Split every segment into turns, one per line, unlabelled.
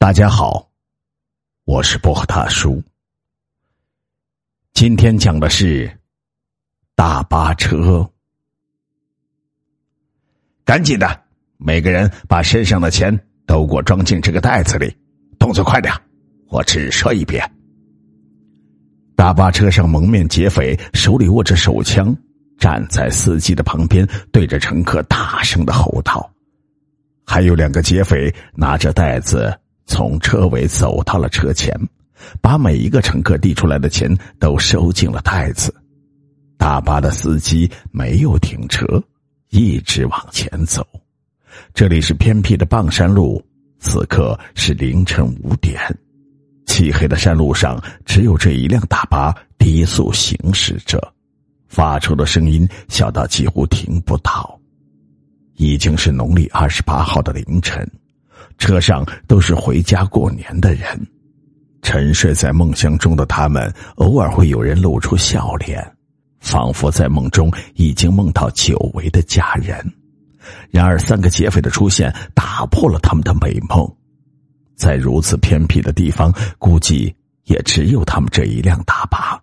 大家好，我是薄荷大叔。今天讲的是大巴车，赶紧的，每个人把身上的钱都给我装进这个袋子里，动作快点，我只说一遍。大巴车上蒙面劫匪手里握着手枪，站在司机的旁边，对着乘客大声的吼道。还有两个劫匪拿着袋子从车尾走到了车前，把每一个乘客递出来的钱都收进了袋子。大巴的司机没有停车，一直往前走。这里是偏僻的傍山路，此刻是凌晨五点，漆黑的山路上只有这一辆大巴低速行驶着，发出的声音小到几乎听不到。已经是农历二十八号的凌晨，车上都是回家过年的人，沉睡在梦乡中的他们，偶尔会有人露出笑脸，仿佛在梦中已经梦到久违的家人。然而，三个劫匪的出现打破了他们的美梦，在如此偏僻的地方，估计也只有他们这一辆大巴。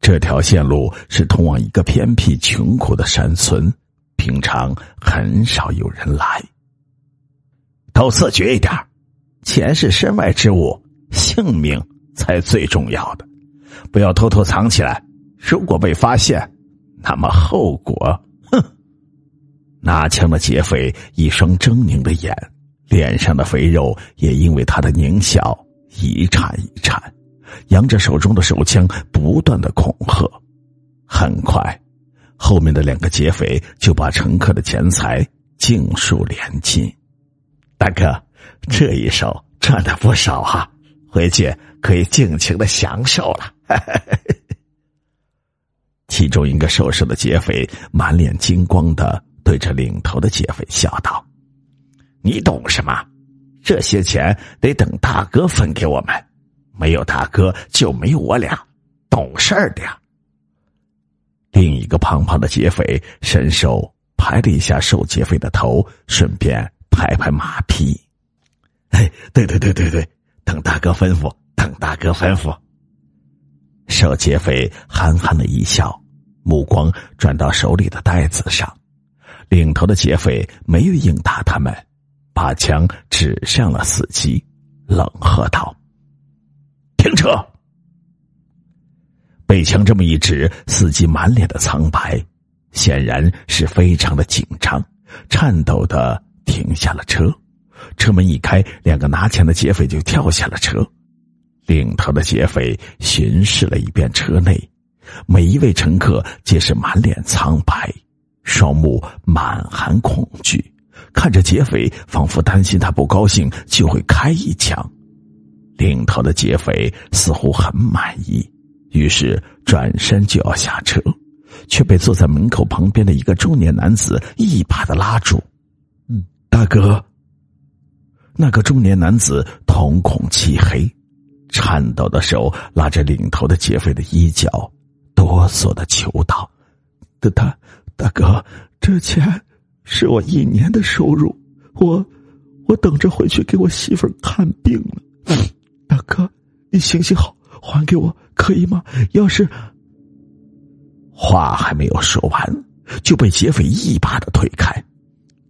这条线路是通往一个偏僻穷苦的山村。平常很少有人来。都自觉一点，钱是身外之物，性命才最重要的，不要偷偷藏起来。如果被发现，那么后果……哼！拿枪的劫匪一双狰狞的眼，脸上的肥肉也因为他的狞笑一颤一颤，扬着手中的手枪，不断的恐吓。很快。后面的两个劫匪就把乘客的钱财尽数连进。大哥，这一手赚的不少哈，回去可以尽情的享受了。其中一个瘦瘦的劫匪满脸金光的对着领头的劫匪笑道：“你懂什么？这些钱得等大哥分给我们，没有大哥就没有我俩，懂事儿的。”另一个胖胖的劫匪伸手拍了一下瘦劫匪的头，顺便拍拍马屁：“哎，对对对对对，等大哥吩咐，等大哥吩咐。”瘦劫匪憨憨的一笑，目光转到手里的袋子上。领头的劫匪没有应答他们，把枪指向了司机，冷喝道：“停车！”被枪这么一指，司机满脸的苍白，显然是非常的紧张，颤抖的停下了车。车门一开，两个拿钱的劫匪就跳下了车。领头的劫匪巡视了一遍车内，每一位乘客皆是满脸苍白，双目满含恐惧，看着劫匪，仿佛担心他不高兴就会开一枪。领头的劫匪似乎很满意。于是转身就要下车，却被坐在门口旁边的一个中年男子一把的拉住。“，大哥。”那个中年男子瞳孔漆黑，颤抖的手拉着领头的劫匪的衣角，哆嗦的求道：“大大大哥，这钱是我一年的收入，我我等着回去给我媳妇看病呢。大哥，你行行好，还给我。”可以吗？要是话还没有说完，就被劫匪一把的推开，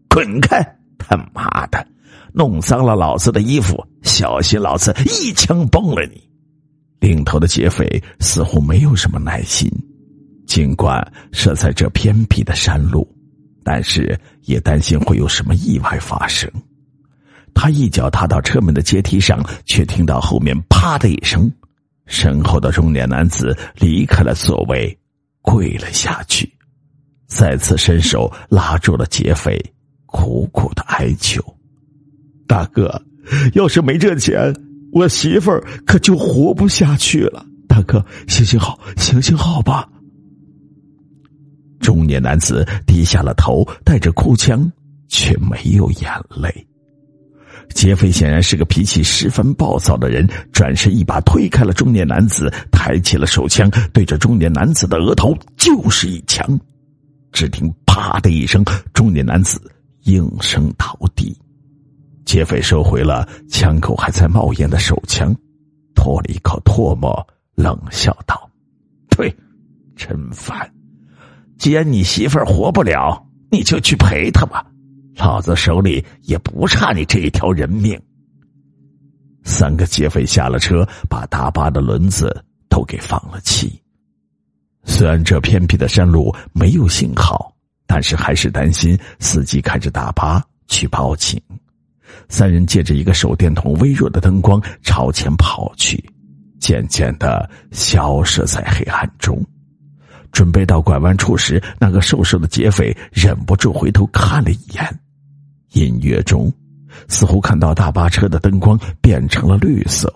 滚开！他妈的，弄脏了老子的衣服，小心老子一枪崩了你！领头的劫匪似乎没有什么耐心，尽管设在这偏僻的山路，但是也担心会有什么意外发生。他一脚踏到车门的阶梯上，却听到后面“啪”的一声。身后的中年男子离开了座位，跪了下去，再次伸手拉住了劫匪，苦苦的哀求：“大哥，要是没这钱，我媳妇儿可就活不下去了。大哥，行行好，行行好吧。”中年男子低下了头，带着哭腔，却没有眼泪。劫匪显然是个脾气十分暴躁的人，转身一把推开了中年男子，抬起了手枪，对着中年男子的额头就是一枪。只听“啪”的一声，中年男子应声倒地。劫匪收回了枪口还在冒烟的手枪，吐了一口唾沫，冷笑道：“对，真烦！既然你媳妇儿活不了，你就去陪她吧，老子手里也不差你这一条人命。”三个劫匪下了车，把大巴的轮子都给放了气。虽然这偏僻的山路没有信号，但是还是担心司机开着大巴去报警。三人借着一个手电筒微弱的灯光朝前跑去，渐渐的消失在黑暗中。准备到拐弯处时，那个瘦瘦的劫匪忍不住回头看了一眼，隐约中。似乎看到大巴车的灯光变成了绿色。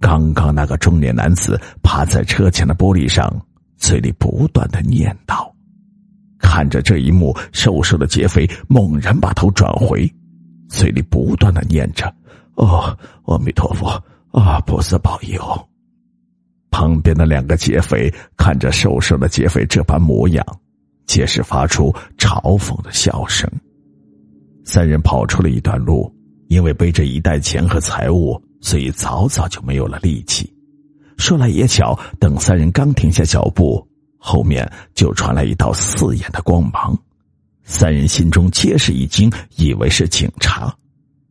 刚刚那个中年男子趴在车前的玻璃上，嘴里不断的念叨。看着这一幕，瘦瘦的劫匪猛然把头转回，嘴里不断的念着：“哦，阿弥陀佛，啊，菩萨保佑。”旁边的两个劫匪看着瘦瘦的劫匪这般模样，皆是发出嘲讽的笑声。三人跑出了一段路，因为背着一袋钱和财物，所以早早就没有了力气。说来也巧，等三人刚停下脚步，后面就传来一道刺眼的光芒。三人心中皆是一惊，以为是警察。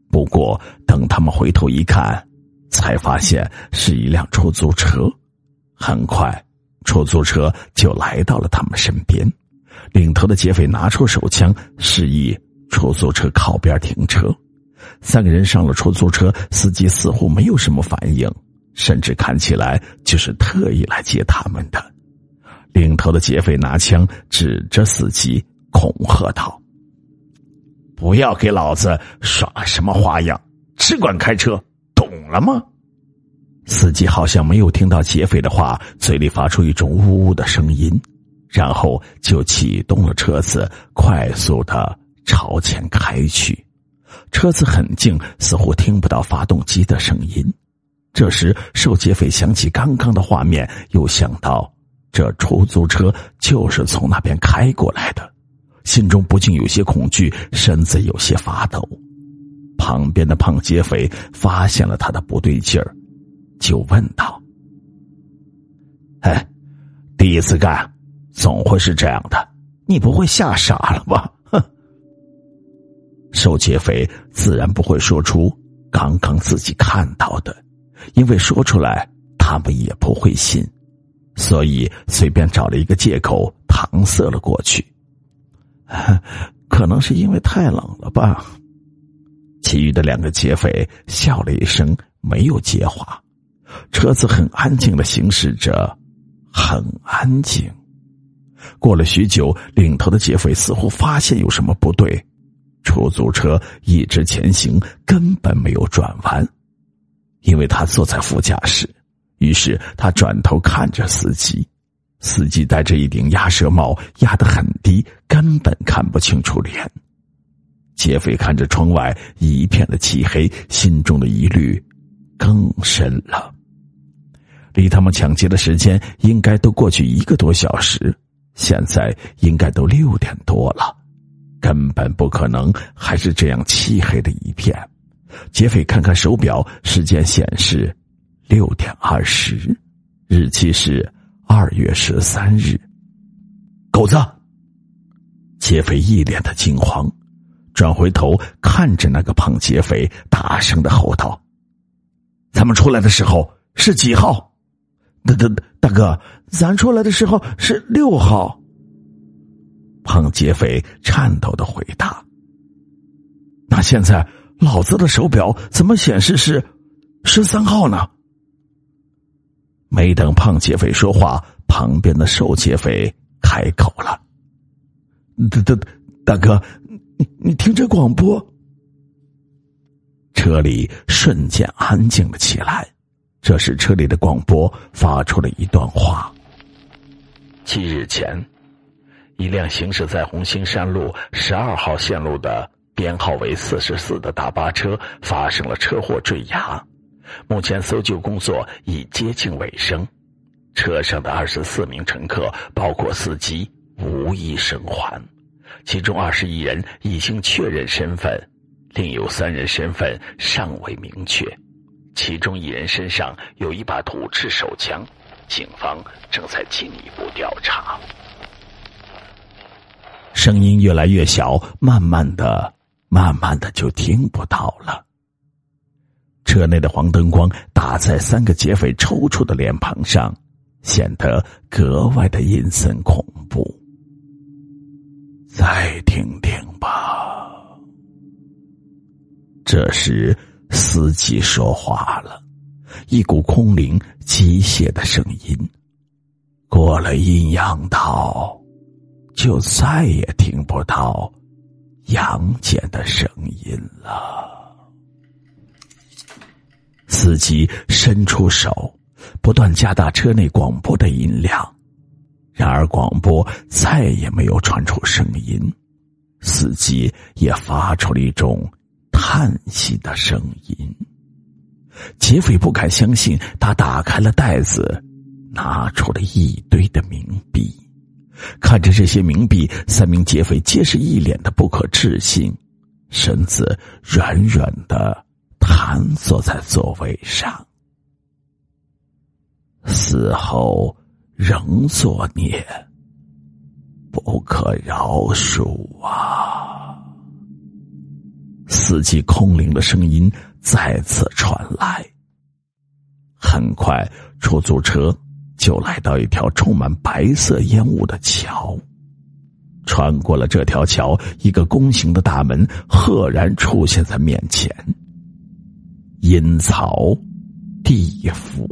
不过等他们回头一看，才发现是一辆出租车。很快，出租车就来到了他们身边。领头的劫匪拿出手枪，示意。出租车靠边停车，三个人上了出租车，司机似乎没有什么反应，甚至看起来就是特意来接他们的。领头的劫匪拿枪指着司机，恐吓道：“不要给老子耍什么花样，只管开车，懂了吗？”司机好像没有听到劫匪的话，嘴里发出一种呜呜的声音，然后就启动了车子，快速的。朝前开去，车子很静，似乎听不到发动机的声音。这时，受劫匪想起刚刚的画面，又想到这出租车就是从那边开过来的，心中不禁有些恐惧，身子有些发抖。旁边的胖劫匪发现了他的不对劲儿，就问道：“哎，第一次干，总会是这样的，你不会吓傻了吧？”受劫匪自然不会说出刚刚自己看到的，因为说出来他们也不会信，所以随便找了一个借口搪塞了过去。可能是因为太冷了吧。其余的两个劫匪笑了一声，没有接话。车子很安静的行驶着，很安静。过了许久，领头的劫匪似乎发现有什么不对。出租车一直前行，根本没有转弯，因为他坐在副驾驶。于是他转头看着司机，司机戴着一顶鸭舌帽，压得很低，根本看不清楚脸。劫匪看着窗外一片的漆黑，心中的疑虑更深了。离他们抢劫的时间应该都过去一个多小时，现在应该都六点多了。根本不可能，还是这样漆黑的一片。劫匪看看手表，时间显示六点二十，日期是二月十三日。狗子！劫匪一脸的惊慌，转回头看着那个胖劫匪，大声的吼道：“咱们出来的时候是几号？大大大哥，咱出来的时候是六号。”胖劫匪颤抖的回答：“那现在老子的手表怎么显示是十三号呢？”没等胖劫匪说话，旁边的瘦劫匪开口了：“大大大哥，你你听着广播。”车里瞬间安静了起来。这时，车里的广播发出了一段话：“七日前。”一辆行驶在红星山路十二号线路的编号为四十四的大巴车发生了车祸坠崖，目前搜救工作已接近尾声，车上的二十四名乘客，包括司机，无一生还，其中二十一人已经确认身份，
另有三人身份尚未明确，其中一人身上有一把土制手枪，警方正在进一步调查。
声音越来越小，慢慢的、慢慢的就听不到了。车内的黄灯光打在三个劫匪抽搐的脸庞上，显得格外的阴森恐怖。再听听吧。这时，司机说话了，一股空灵、机械的声音。过了阴阳道，就再也听不到杨戬的声音了。司机伸出手，不断加大车内广播的音量，然而广播再也没有传出声音，司机也发出了一种。叹息的声音。劫匪不敢相信，他打开了袋子，拿出了一堆的冥币。看着这些冥币，三名劫匪皆是一脸的不可置信，身子软软的瘫坐在座位上。死后仍作孽，不可饶恕啊！司机空灵的声音再次传来。很快，出租车就来到一条充满白色烟雾的桥。穿过了这条桥，一个弓形的大门赫然出现在面前。阴曹地府。